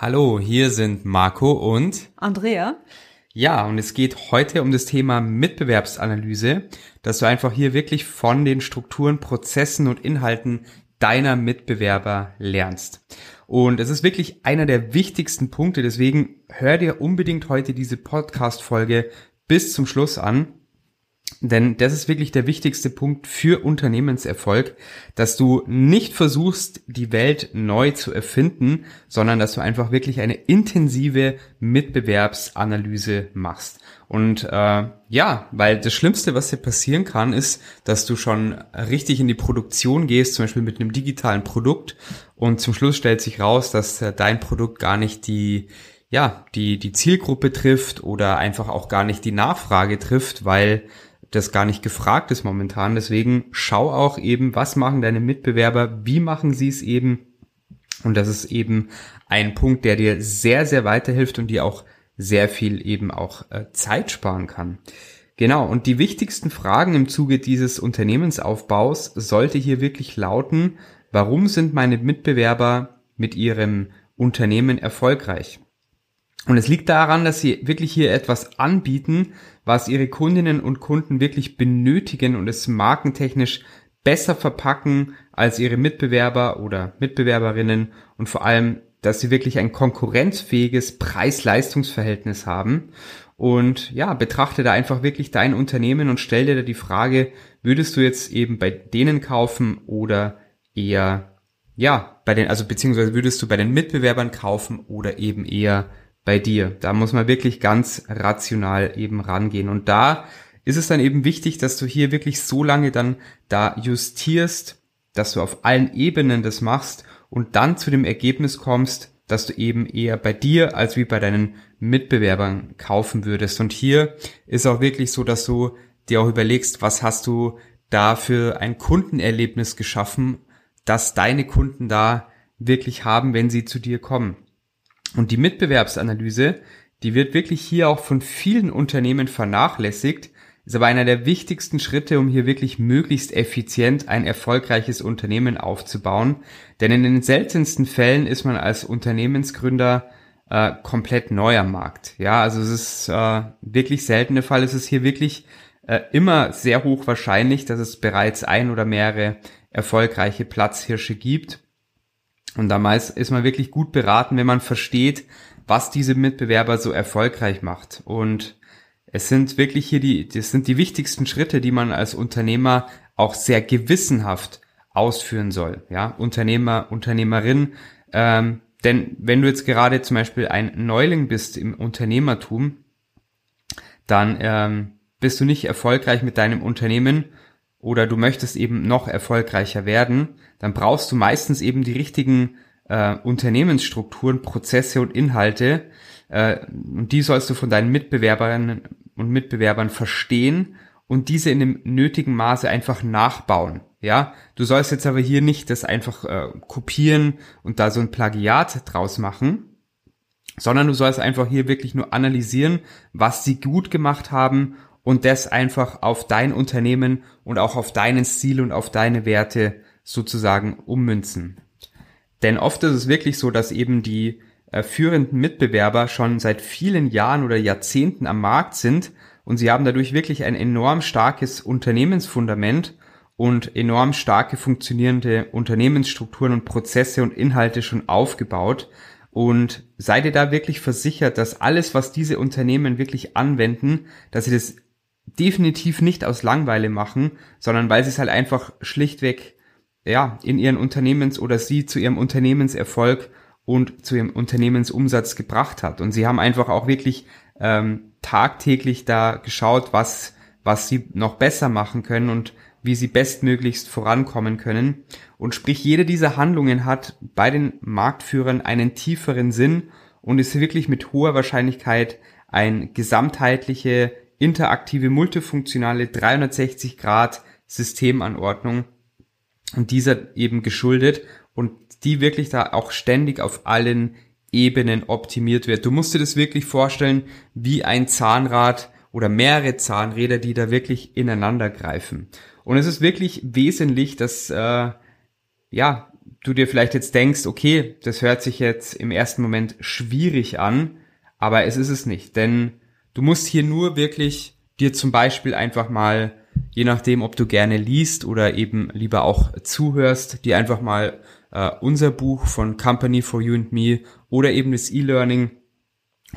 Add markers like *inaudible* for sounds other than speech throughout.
Hallo, hier sind Marco und Andrea. Ja, und es geht heute um das Thema Mitbewerbsanalyse, dass du einfach hier wirklich von den Strukturen, Prozessen und Inhalten deiner Mitbewerber lernst. Und es ist wirklich einer der wichtigsten Punkte, deswegen hör dir unbedingt heute diese Podcast-Folge bis zum Schluss an, denn das ist wirklich der wichtigste Punkt für Unternehmenserfolg, dass du nicht versuchst, die Welt neu zu erfinden, sondern dass du einfach wirklich eine intensive Mitbewerbsanalyse machst. Und äh, ja, weil das Schlimmste, was dir passieren kann, ist, dass du schon richtig in die Produktion gehst, zum Beispiel mit einem digitalen Produkt, und zum Schluss stellt sich raus, dass äh, dein Produkt gar nicht die ja, die, die Zielgruppe trifft oder einfach auch gar nicht die Nachfrage trifft, weil das gar nicht gefragt ist momentan. Deswegen schau auch eben, was machen deine Mitbewerber, wie machen sie es eben. Und das ist eben ein Punkt, der dir sehr, sehr weiterhilft und dir auch sehr viel eben auch äh, Zeit sparen kann. Genau, und die wichtigsten Fragen im Zuge dieses Unternehmensaufbaus sollte hier wirklich lauten, warum sind meine Mitbewerber mit ihrem Unternehmen erfolgreich? Und es liegt daran, dass sie wirklich hier etwas anbieten, was ihre Kundinnen und Kunden wirklich benötigen und es markentechnisch besser verpacken als ihre Mitbewerber oder Mitbewerberinnen und vor allem, dass sie wirklich ein konkurrenzfähiges Preis-Leistungs-Verhältnis haben. Und ja, betrachte da einfach wirklich dein Unternehmen und stell dir da die Frage, würdest du jetzt eben bei denen kaufen oder eher, ja, bei den, also beziehungsweise würdest du bei den Mitbewerbern kaufen oder eben eher bei dir. Da muss man wirklich ganz rational eben rangehen. Und da ist es dann eben wichtig, dass du hier wirklich so lange dann da justierst, dass du auf allen Ebenen das machst und dann zu dem Ergebnis kommst, dass du eben eher bei dir als wie bei deinen Mitbewerbern kaufen würdest. Und hier ist auch wirklich so, dass du dir auch überlegst, was hast du da für ein Kundenerlebnis geschaffen, dass deine Kunden da wirklich haben, wenn sie zu dir kommen. Und die Mitbewerbsanalyse, die wird wirklich hier auch von vielen Unternehmen vernachlässigt, ist aber einer der wichtigsten Schritte, um hier wirklich möglichst effizient ein erfolgreiches Unternehmen aufzubauen. Denn in den seltensten Fällen ist man als Unternehmensgründer äh, komplett neu am Markt. Ja, also es ist äh, wirklich selten der Fall. Es ist hier wirklich äh, immer sehr hoch wahrscheinlich, dass es bereits ein oder mehrere erfolgreiche Platzhirsche gibt. Und damals ist man wirklich gut beraten, wenn man versteht, was diese Mitbewerber so erfolgreich macht. Und es sind wirklich hier die, das sind die wichtigsten Schritte, die man als Unternehmer auch sehr gewissenhaft ausführen soll. Ja, Unternehmer, Unternehmerin. Ähm, denn wenn du jetzt gerade zum Beispiel ein Neuling bist im Unternehmertum, dann ähm, bist du nicht erfolgreich mit deinem Unternehmen oder du möchtest eben noch erfolgreicher werden, dann brauchst du meistens eben die richtigen äh, Unternehmensstrukturen, Prozesse und Inhalte. Äh, und die sollst du von deinen Mitbewerberinnen und Mitbewerbern verstehen und diese in dem nötigen Maße einfach nachbauen. Ja, du sollst jetzt aber hier nicht das einfach äh, kopieren und da so ein Plagiat draus machen, sondern du sollst einfach hier wirklich nur analysieren, was sie gut gemacht haben und das einfach auf dein Unternehmen und auch auf deinen Stil und auf deine Werte sozusagen ummünzen. Denn oft ist es wirklich so, dass eben die äh, führenden Mitbewerber schon seit vielen Jahren oder Jahrzehnten am Markt sind und sie haben dadurch wirklich ein enorm starkes Unternehmensfundament und enorm starke funktionierende Unternehmensstrukturen und Prozesse und Inhalte schon aufgebaut. Und seid ihr da wirklich versichert, dass alles, was diese Unternehmen wirklich anwenden, dass sie das definitiv nicht aus Langweile machen, sondern weil sie es halt einfach schlichtweg ja in ihren Unternehmens oder sie zu ihrem Unternehmenserfolg und zu ihrem Unternehmensumsatz gebracht hat. Und sie haben einfach auch wirklich ähm, tagtäglich da geschaut, was was sie noch besser machen können und wie sie bestmöglichst vorankommen können. Und sprich, jede dieser Handlungen hat bei den Marktführern einen tieferen Sinn und ist wirklich mit hoher Wahrscheinlichkeit ein gesamtheitliche, interaktive, multifunktionale 360 Grad Systemanordnung und dieser eben geschuldet und die wirklich da auch ständig auf allen Ebenen optimiert wird. Du musst dir das wirklich vorstellen wie ein Zahnrad oder mehrere Zahnräder, die da wirklich ineinander greifen. Und es ist wirklich wesentlich, dass äh, ja du dir vielleicht jetzt denkst, okay, das hört sich jetzt im ersten Moment schwierig an, aber es ist es nicht, denn du musst hier nur wirklich dir zum Beispiel einfach mal, je nachdem, ob du gerne liest oder eben lieber auch zuhörst, dir einfach mal äh, unser Buch von Company for You and Me oder eben das E-Learning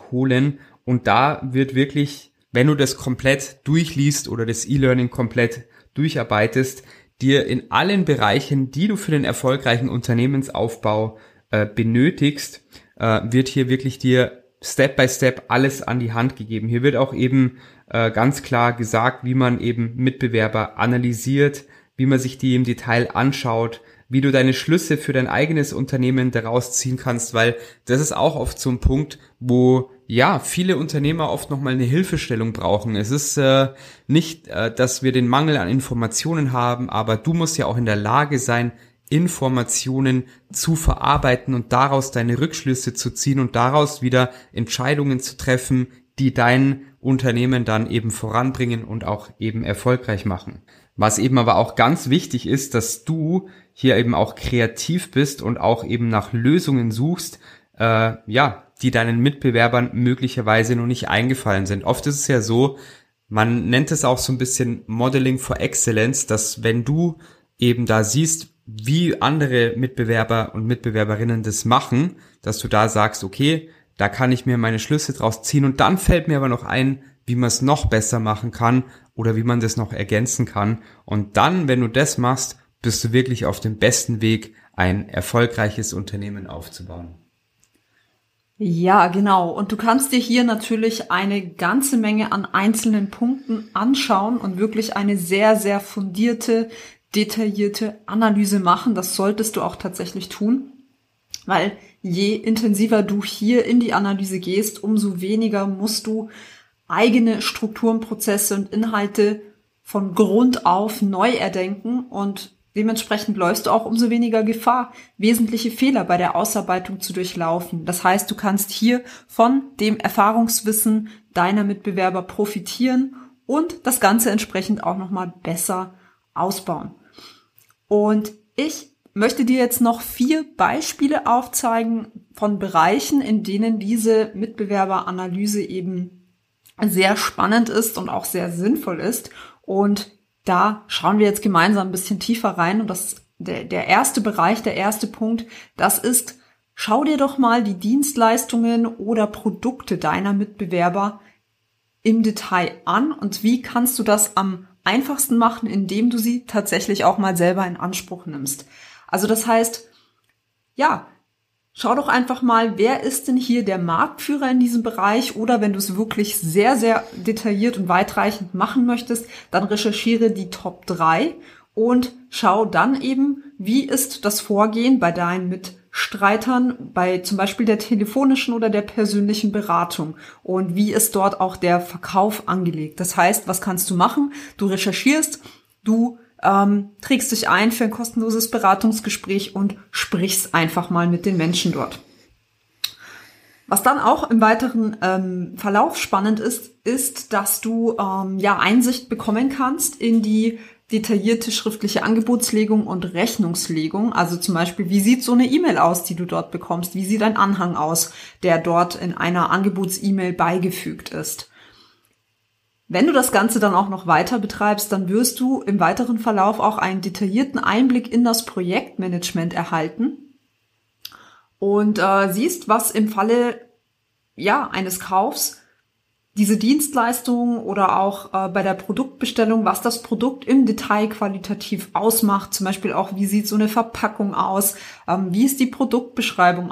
holen. Und da wird wirklich, wenn du das komplett durchliest oder das E-Learning komplett durcharbeitest, dir in allen Bereichen, die du für den erfolgreichen Unternehmensaufbau äh, benötigst, äh, wird hier wirklich dir Step by Step alles an die Hand gegeben. Hier wird auch eben äh, ganz klar gesagt, wie man eben Mitbewerber analysiert, wie man sich die im Detail anschaut, wie du deine Schlüsse für dein eigenes Unternehmen daraus ziehen kannst, weil das ist auch oft so ein Punkt, wo ja viele Unternehmer oft nochmal eine Hilfestellung brauchen. Es ist äh, nicht, äh, dass wir den Mangel an Informationen haben, aber du musst ja auch in der Lage sein, Informationen zu verarbeiten und daraus deine Rückschlüsse zu ziehen und daraus wieder Entscheidungen zu treffen, die dein Unternehmen dann eben voranbringen und auch eben erfolgreich machen. Was eben aber auch ganz wichtig ist, dass du hier eben auch kreativ bist und auch eben nach Lösungen suchst, äh, ja, die deinen Mitbewerbern möglicherweise noch nicht eingefallen sind. Oft ist es ja so, man nennt es auch so ein bisschen Modeling for Excellence, dass wenn du eben da siehst, wie andere Mitbewerber und Mitbewerberinnen das machen, dass du da sagst, okay, da kann ich mir meine Schlüsse draus ziehen und dann fällt mir aber noch ein, wie man es noch besser machen kann oder wie man das noch ergänzen kann. Und dann, wenn du das machst, bist du wirklich auf dem besten Weg, ein erfolgreiches Unternehmen aufzubauen. Ja, genau. Und du kannst dir hier natürlich eine ganze Menge an einzelnen Punkten anschauen und wirklich eine sehr, sehr fundierte, detaillierte Analyse machen. Das solltest du auch tatsächlich tun, weil je intensiver du hier in die Analyse gehst, umso weniger musst du eigene Strukturen, Prozesse und Inhalte von Grund auf neu erdenken und Dementsprechend läufst du auch umso weniger Gefahr, wesentliche Fehler bei der Ausarbeitung zu durchlaufen. Das heißt, du kannst hier von dem Erfahrungswissen deiner Mitbewerber profitieren und das Ganze entsprechend auch nochmal besser ausbauen. Und ich möchte dir jetzt noch vier Beispiele aufzeigen von Bereichen, in denen diese Mitbewerberanalyse eben sehr spannend ist und auch sehr sinnvoll ist. Und da schauen wir jetzt gemeinsam ein bisschen tiefer rein. Und das der, der erste Bereich, der erste Punkt, das ist, schau dir doch mal die Dienstleistungen oder Produkte deiner Mitbewerber im Detail an und wie kannst du das am einfachsten machen, indem du sie tatsächlich auch mal selber in Anspruch nimmst. Also das heißt, ja, Schau doch einfach mal, wer ist denn hier der Marktführer in diesem Bereich oder wenn du es wirklich sehr, sehr detailliert und weitreichend machen möchtest, dann recherchiere die Top 3 und schau dann eben, wie ist das Vorgehen bei deinen Mitstreitern bei zum Beispiel der telefonischen oder der persönlichen Beratung und wie ist dort auch der Verkauf angelegt. Das heißt, was kannst du machen? Du recherchierst, du ähm, trägst dich ein für ein kostenloses Beratungsgespräch und sprichst einfach mal mit den Menschen dort. Was dann auch im weiteren ähm, Verlauf spannend ist, ist, dass du ähm, ja Einsicht bekommen kannst in die detaillierte schriftliche Angebotslegung und Rechnungslegung. Also zum Beispiel, wie sieht so eine E-Mail aus, die du dort bekommst? Wie sieht ein Anhang aus, der dort in einer Angebots-E-Mail beigefügt ist? Wenn du das Ganze dann auch noch weiter betreibst, dann wirst du im weiteren Verlauf auch einen detaillierten Einblick in das Projektmanagement erhalten und äh, siehst, was im Falle ja eines Kaufs diese Dienstleistung oder auch äh, bei der Produktbestellung, was das Produkt im Detail qualitativ ausmacht. Zum Beispiel auch, wie sieht so eine Verpackung aus, ähm, wie ist die Produktbeschreibung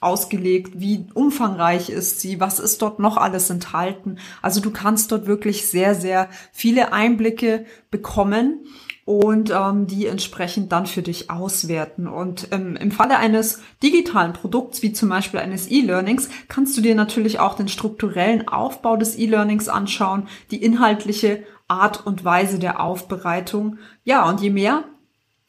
ausgelegt, wie umfangreich ist sie, was ist dort noch alles enthalten. Also du kannst dort wirklich sehr, sehr viele Einblicke bekommen und ähm, die entsprechend dann für dich auswerten. Und ähm, im Falle eines digitalen Produkts, wie zum Beispiel eines E-Learnings, kannst du dir natürlich auch den strukturellen Aufbau des E-Learnings anschauen, die inhaltliche Art und Weise der Aufbereitung. Ja, und je mehr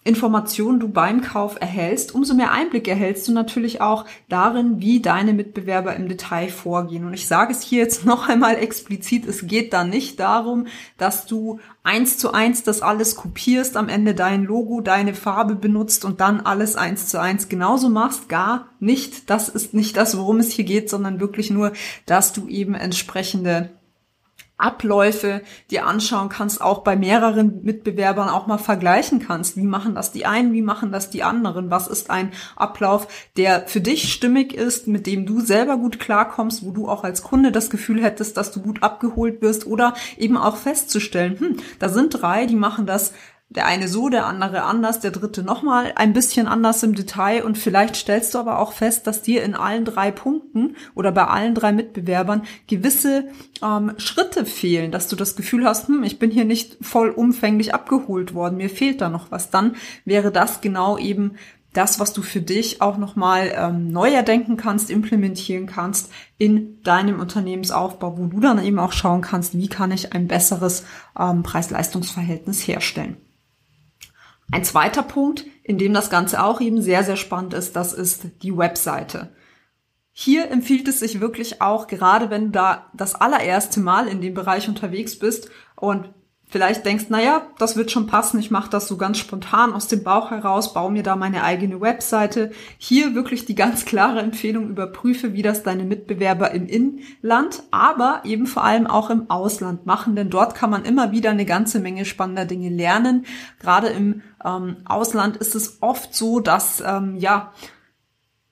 Informationen du beim Kauf erhältst, umso mehr Einblick erhältst du natürlich auch darin, wie deine Mitbewerber im Detail vorgehen. Und ich sage es hier jetzt *laughs* noch einmal explizit, es geht da nicht darum, dass du eins zu eins das alles kopierst, am Ende dein Logo, deine Farbe benutzt und dann alles eins zu eins genauso machst. Gar nicht. Das ist nicht das, worum es hier geht, sondern wirklich nur, dass du eben entsprechende Abläufe dir anschauen kannst, auch bei mehreren Mitbewerbern auch mal vergleichen kannst. Wie machen das die einen, wie machen das die anderen? Was ist ein Ablauf, der für dich stimmig ist, mit dem du selber gut klarkommst, wo du auch als Kunde das Gefühl hättest, dass du gut abgeholt wirst oder eben auch festzustellen, hm, da sind drei, die machen das der eine so, der andere anders, der dritte nochmal ein bisschen anders im Detail und vielleicht stellst du aber auch fest, dass dir in allen drei Punkten oder bei allen drei Mitbewerbern gewisse ähm, Schritte fehlen, dass du das Gefühl hast, hm, ich bin hier nicht vollumfänglich abgeholt worden, mir fehlt da noch was. Dann wäre das genau eben das, was du für dich auch nochmal ähm, neu erdenken kannst, implementieren kannst in deinem Unternehmensaufbau, wo du dann eben auch schauen kannst, wie kann ich ein besseres ähm, Preis-Leistungs-Verhältnis herstellen. Ein zweiter Punkt, in dem das Ganze auch eben sehr, sehr spannend ist, das ist die Webseite. Hier empfiehlt es sich wirklich auch, gerade wenn du da das allererste Mal in dem Bereich unterwegs bist und vielleicht denkst, naja, das wird schon passen, ich mache das so ganz spontan aus dem Bauch heraus, baue mir da meine eigene Webseite. Hier wirklich die ganz klare Empfehlung, überprüfe, wie das deine Mitbewerber im Inland, aber eben vor allem auch im Ausland machen, denn dort kann man immer wieder eine ganze Menge spannender Dinge lernen. Gerade im ähm, Ausland ist es oft so, dass ähm, ja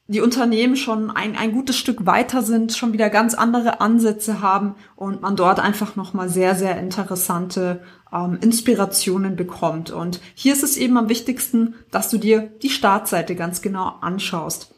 die Unternehmen schon ein, ein gutes Stück weiter sind, schon wieder ganz andere Ansätze haben und man dort einfach nochmal sehr, sehr interessante ähm, Inspirationen bekommt. Und hier ist es eben am wichtigsten, dass du dir die Startseite ganz genau anschaust.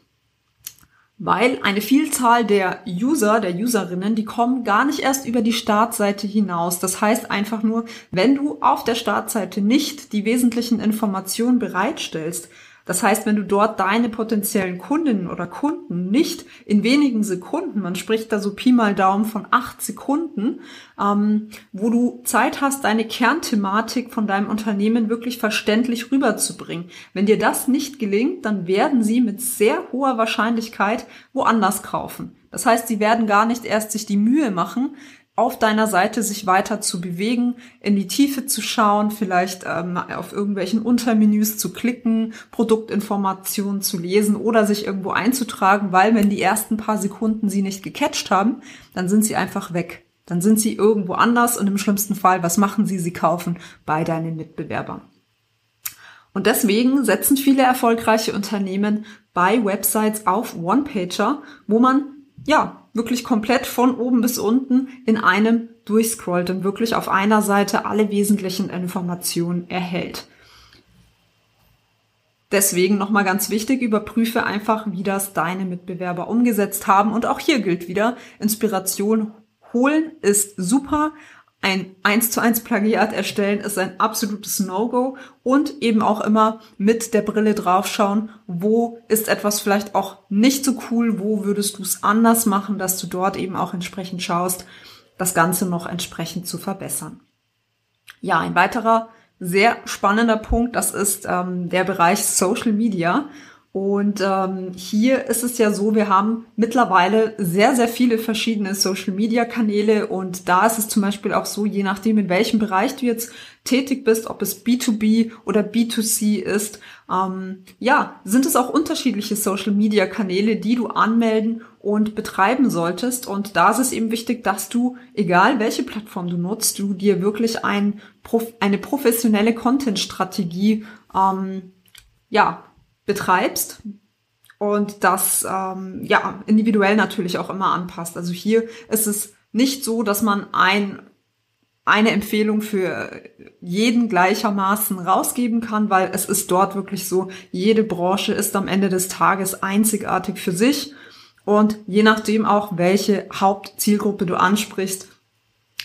Weil eine Vielzahl der User, der Userinnen, die kommen gar nicht erst über die Startseite hinaus. Das heißt einfach nur, wenn du auf der Startseite nicht die wesentlichen Informationen bereitstellst, das heißt, wenn du dort deine potenziellen Kundinnen oder Kunden nicht in wenigen Sekunden, man spricht da so Pi mal Daumen von acht Sekunden, ähm, wo du Zeit hast, deine Kernthematik von deinem Unternehmen wirklich verständlich rüberzubringen. Wenn dir das nicht gelingt, dann werden sie mit sehr hoher Wahrscheinlichkeit woanders kaufen. Das heißt, sie werden gar nicht erst sich die Mühe machen, auf deiner Seite sich weiter zu bewegen, in die Tiefe zu schauen, vielleicht ähm, auf irgendwelchen Untermenüs zu klicken, Produktinformationen zu lesen oder sich irgendwo einzutragen, weil wenn die ersten paar Sekunden sie nicht gecatcht haben, dann sind sie einfach weg. Dann sind sie irgendwo anders und im schlimmsten Fall, was machen sie? Sie kaufen bei deinen Mitbewerbern. Und deswegen setzen viele erfolgreiche Unternehmen bei Websites auf One-Pager, wo man ja wirklich komplett von oben bis unten in einem durchscrollt und wirklich auf einer Seite alle wesentlichen Informationen erhält. Deswegen nochmal ganz wichtig, überprüfe einfach, wie das deine Mitbewerber umgesetzt haben. Und auch hier gilt wieder, Inspiration holen ist super, ein 1 zu 1 Plagiat erstellen ist ein absolutes No-Go und eben auch immer mit der Brille draufschauen, wo ist etwas vielleicht auch nicht so cool, wo würdest du es anders machen, dass du dort eben auch entsprechend schaust, das Ganze noch entsprechend zu verbessern. Ja, ein weiterer sehr spannender Punkt, das ist ähm, der Bereich Social Media. Und ähm, hier ist es ja so, wir haben mittlerweile sehr, sehr viele verschiedene Social-Media-Kanäle und da ist es zum Beispiel auch so, je nachdem, in welchem Bereich du jetzt tätig bist, ob es B2B oder B2C ist, ähm, ja, sind es auch unterschiedliche Social-Media-Kanäle, die du anmelden und betreiben solltest. Und da ist es eben wichtig, dass du, egal welche Plattform du nutzt, du dir wirklich ein, eine professionelle Content-Strategie ähm, ja, betreibst und das ähm, ja individuell natürlich auch immer anpasst. Also hier ist es nicht so, dass man ein eine Empfehlung für jeden gleichermaßen rausgeben kann, weil es ist dort wirklich so, jede Branche ist am Ende des Tages einzigartig für sich und je nachdem auch, welche Hauptzielgruppe du ansprichst,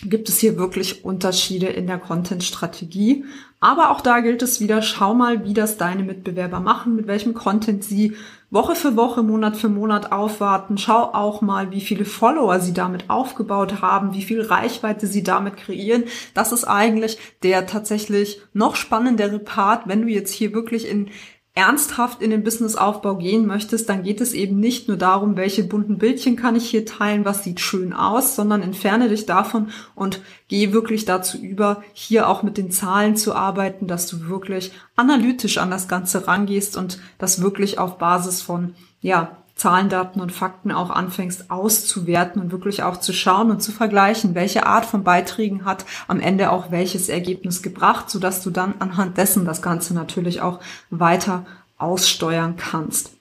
gibt es hier wirklich Unterschiede in der Content-Strategie. Aber auch da gilt es wieder, schau mal, wie das deine Mitbewerber machen, mit welchem Content sie Woche für Woche, Monat für Monat aufwarten. Schau auch mal, wie viele Follower sie damit aufgebaut haben, wie viel Reichweite sie damit kreieren. Das ist eigentlich der tatsächlich noch spannendere Part, wenn du jetzt hier wirklich in ernsthaft in den Businessaufbau gehen möchtest, dann geht es eben nicht nur darum, welche bunten Bildchen kann ich hier teilen, was sieht schön aus, sondern entferne dich davon und geh wirklich dazu über, hier auch mit den Zahlen zu arbeiten, dass du wirklich analytisch an das Ganze rangehst und das wirklich auf Basis von, ja, Zahlen, Daten und Fakten auch anfängst auszuwerten und wirklich auch zu schauen und zu vergleichen, welche Art von Beiträgen hat am Ende auch welches Ergebnis gebracht, sodass du dann anhand dessen das Ganze natürlich auch weiter aussteuern kannst.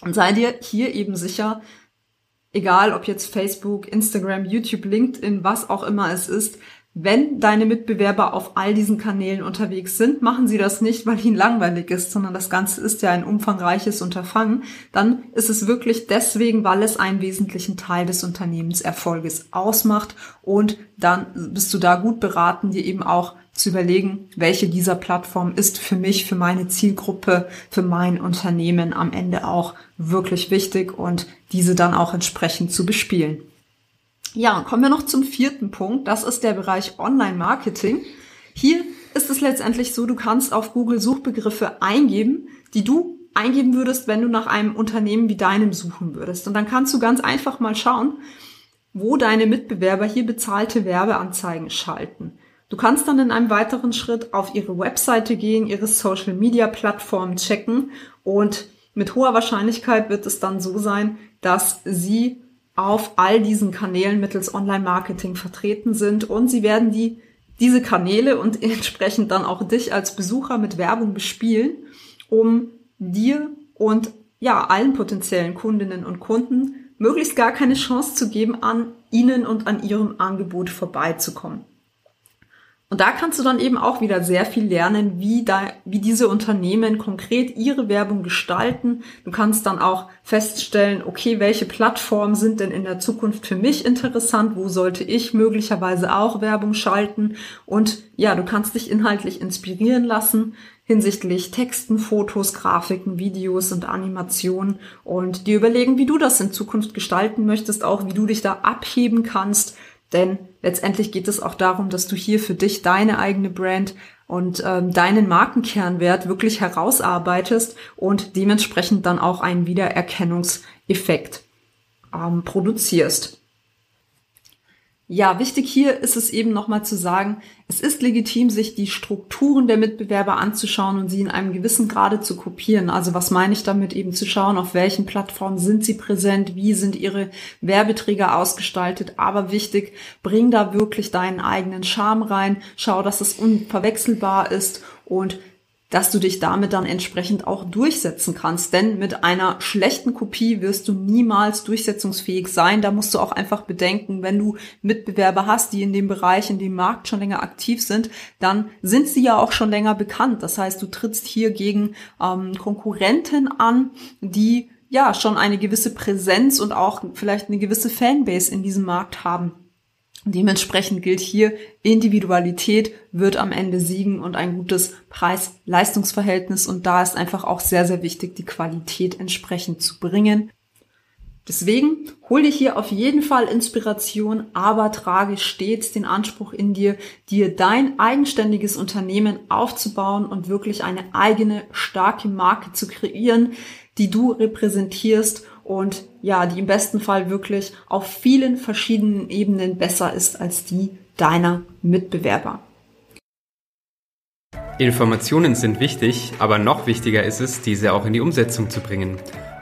Und sei dir hier eben sicher, egal ob jetzt Facebook, Instagram, YouTube, LinkedIn, was auch immer es ist, wenn deine Mitbewerber auf all diesen Kanälen unterwegs sind, machen sie das nicht, weil ihnen langweilig ist, sondern das Ganze ist ja ein umfangreiches Unterfangen, dann ist es wirklich deswegen, weil es einen wesentlichen Teil des Unternehmenserfolges ausmacht und dann bist du da gut beraten, dir eben auch zu überlegen, welche dieser Plattformen ist für mich, für meine Zielgruppe, für mein Unternehmen am Ende auch wirklich wichtig und diese dann auch entsprechend zu bespielen. Ja, kommen wir noch zum vierten Punkt. Das ist der Bereich Online-Marketing. Hier ist es letztendlich so, du kannst auf Google Suchbegriffe eingeben, die du eingeben würdest, wenn du nach einem Unternehmen wie deinem suchen würdest. Und dann kannst du ganz einfach mal schauen, wo deine Mitbewerber hier bezahlte Werbeanzeigen schalten. Du kannst dann in einem weiteren Schritt auf ihre Webseite gehen, ihre Social Media Plattform checken und mit hoher Wahrscheinlichkeit wird es dann so sein, dass sie auf all diesen Kanälen mittels Online-Marketing vertreten sind und sie werden die, diese Kanäle und *laughs* entsprechend dann auch dich als Besucher mit Werbung bespielen, um dir und ja, allen potenziellen Kundinnen und Kunden möglichst gar keine Chance zu geben, an ihnen und an ihrem Angebot vorbeizukommen. Und da kannst du dann eben auch wieder sehr viel lernen, wie, da, wie diese Unternehmen konkret ihre Werbung gestalten. Du kannst dann auch feststellen, okay, welche Plattformen sind denn in der Zukunft für mich interessant? Wo sollte ich möglicherweise auch Werbung schalten? Und ja, du kannst dich inhaltlich inspirieren lassen hinsichtlich Texten, Fotos, Grafiken, Videos und Animationen und dir überlegen, wie du das in Zukunft gestalten möchtest, auch wie du dich da abheben kannst denn letztendlich geht es auch darum, dass du hier für dich deine eigene Brand und ähm, deinen Markenkernwert wirklich herausarbeitest und dementsprechend dann auch einen Wiedererkennungseffekt ähm, produzierst. Ja, wichtig hier ist es eben nochmal zu sagen, es ist legitim, sich die Strukturen der Mitbewerber anzuschauen und sie in einem gewissen Grade zu kopieren. Also was meine ich damit eben zu schauen, auf welchen Plattformen sind sie präsent, wie sind ihre Werbeträger ausgestaltet. Aber wichtig, bring da wirklich deinen eigenen Charme rein, schau, dass es unverwechselbar ist und dass du dich damit dann entsprechend auch durchsetzen kannst. Denn mit einer schlechten Kopie wirst du niemals durchsetzungsfähig sein. Da musst du auch einfach bedenken, wenn du Mitbewerber hast, die in dem Bereich, in dem Markt schon länger aktiv sind, dann sind sie ja auch schon länger bekannt. Das heißt, du trittst hier gegen ähm, Konkurrenten an, die ja schon eine gewisse Präsenz und auch vielleicht eine gewisse Fanbase in diesem Markt haben. Dementsprechend gilt hier, Individualität wird am Ende siegen und ein gutes Preis-Leistungsverhältnis. Und da ist einfach auch sehr, sehr wichtig, die Qualität entsprechend zu bringen. Deswegen hol dir hier auf jeden Fall Inspiration, aber trage stets den Anspruch in dir, dir dein eigenständiges Unternehmen aufzubauen und wirklich eine eigene starke Marke zu kreieren, die du repräsentierst und ja, die im besten Fall wirklich auf vielen verschiedenen Ebenen besser ist als die deiner Mitbewerber. Informationen sind wichtig, aber noch wichtiger ist es, diese auch in die Umsetzung zu bringen.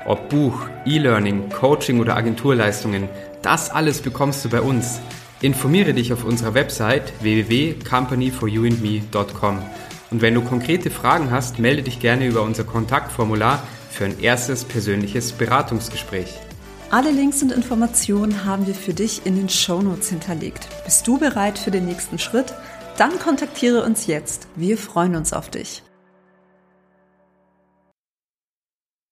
Ob Buch, E-Learning, Coaching oder Agenturleistungen, das alles bekommst du bei uns. Informiere dich auf unserer Website www.companyforyouandme.com. Und wenn du konkrete Fragen hast, melde dich gerne über unser Kontaktformular für ein erstes persönliches Beratungsgespräch. Alle Links und Informationen haben wir für dich in den Shownotes hinterlegt. Bist du bereit für den nächsten Schritt? Dann kontaktiere uns jetzt. Wir freuen uns auf dich.